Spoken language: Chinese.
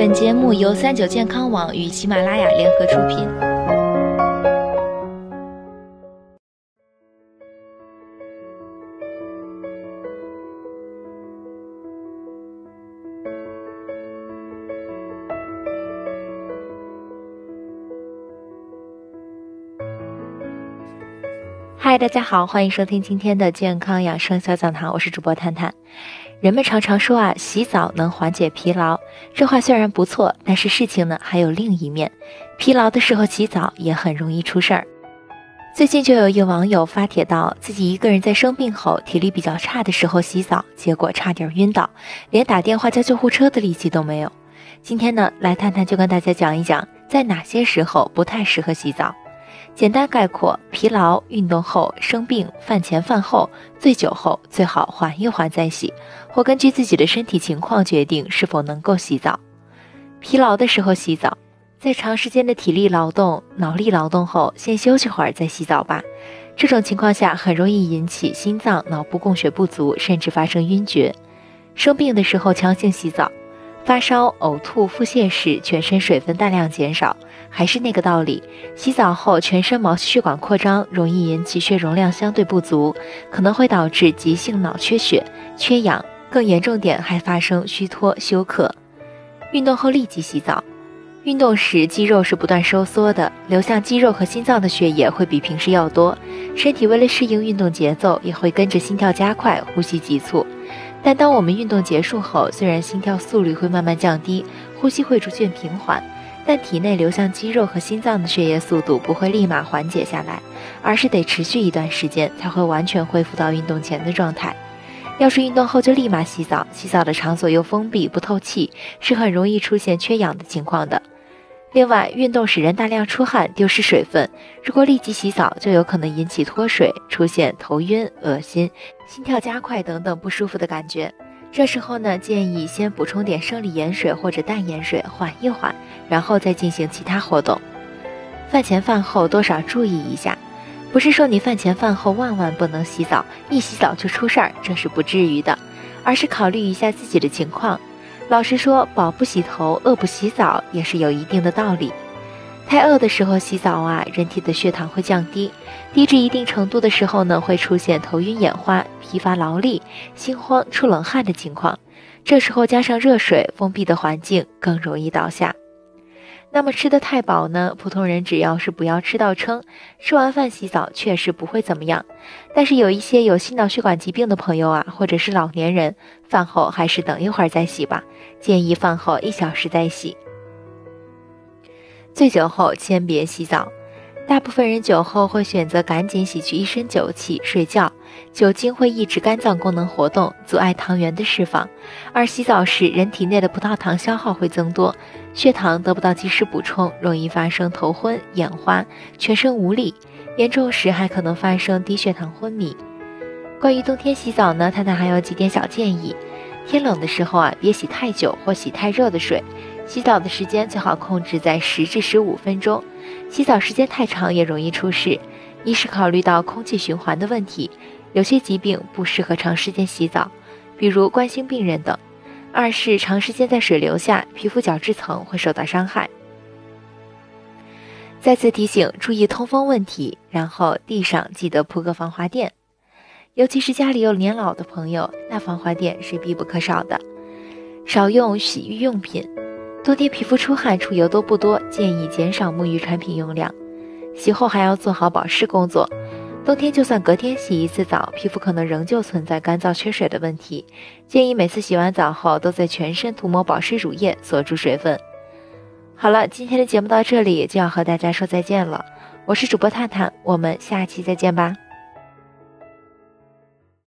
本节目由三九健康网与喜马拉雅联合出品。嗨，大家好，欢迎收听今天的健康养生小讲堂，我是主播探探。人们常常说啊，洗澡能缓解疲劳，这话虽然不错，但是事情呢还有另一面。疲劳的时候洗澡也很容易出事儿。最近就有一网友发帖到，自己一个人在生病后体力比较差的时候洗澡，结果差点晕倒，连打电话叫救护车的力气都没有。今天呢，来探探就跟大家讲一讲，在哪些时候不太适合洗澡。简单概括：疲劳、运动后、生病、饭前饭后、醉酒后，最好缓一缓再洗，或根据自己的身体情况决定是否能够洗澡。疲劳的时候洗澡，在长时间的体力劳动、脑力劳动后，先休息会儿再洗澡吧。这种情况下很容易引起心脏、脑部供血不足，甚至发生晕厥。生病的时候强行洗澡。发烧、呕吐、腹泻时，全身水分大量减少。还是那个道理，洗澡后全身毛细血管扩张，容易引起血容量相对不足，可能会导致急性脑缺血、缺氧，更严重点还发生虚脱、休克。运动后立即洗澡。运动时肌肉是不断收缩的，流向肌肉和心脏的血液会比平时要多，身体为了适应运动节奏，也会跟着心跳加快、呼吸急促。但当我们运动结束后，虽然心跳速率会慢慢降低，呼吸会逐渐平缓，但体内流向肌肉和心脏的血液速度不会立马缓解下来，而是得持续一段时间才会完全恢复到运动前的状态。要是运动后就立马洗澡，洗澡的场所又封闭不透气，是很容易出现缺氧的情况的。另外，运动使人大量出汗，丢失水分。如果立即洗澡，就有可能引起脱水，出现头晕、恶心、心跳加快等等不舒服的感觉。这时候呢，建议先补充点生理盐水或者淡盐水，缓一缓，然后再进行其他活动。饭前饭后多少注意一下，不是说你饭前饭后万万不能洗澡，一洗澡就出事儿，这是不至于的，而是考虑一下自己的情况。老实说，饱不洗头，饿不洗澡也是有一定的道理。太饿的时候洗澡啊，人体的血糖会降低，低至一定程度的时候呢，会出现头晕眼花、疲乏劳力、心慌、出冷汗的情况。这时候加上热水、封闭的环境，更容易倒下。那么吃得太饱呢？普通人只要是不要吃到撑，吃完饭洗澡确实不会怎么样。但是有一些有心脑血管疾病的朋友啊，或者是老年人，饭后还是等一会儿再洗吧。建议饭后一小时再洗。醉酒后先别洗澡。大部分人酒后会选择赶紧洗去一身酒气睡觉，酒精会抑制肝脏功能活动，阻碍糖原的释放，而洗澡时人体内的葡萄糖消耗会增多，血糖得不到及时补充，容易发生头昏眼花、全身无力，严重时还可能发生低血糖昏迷。关于冬天洗澡呢，太太还有几点小建议：天冷的时候啊，别洗太久或洗太热的水，洗澡的时间最好控制在十至十五分钟。洗澡时间太长也容易出事，一是考虑到空气循环的问题，有些疾病不适合长时间洗澡，比如冠心病人等；二是长时间在水流下，皮肤角质层会受到伤害。再次提醒，注意通风问题，然后地上记得铺个防滑垫，尤其是家里有年老的朋友，那防滑垫是必不可少的。少用洗浴用品。冬天皮肤出汗出油都不多，建议减少沐浴产品用量。洗后还要做好保湿工作。冬天就算隔天洗一次澡，皮肤可能仍旧存在干燥缺水的问题。建议每次洗完澡后都在全身涂抹保湿乳液，锁住水分。好了，今天的节目到这里就要和大家说再见了。我是主播探探，我们下期再见吧。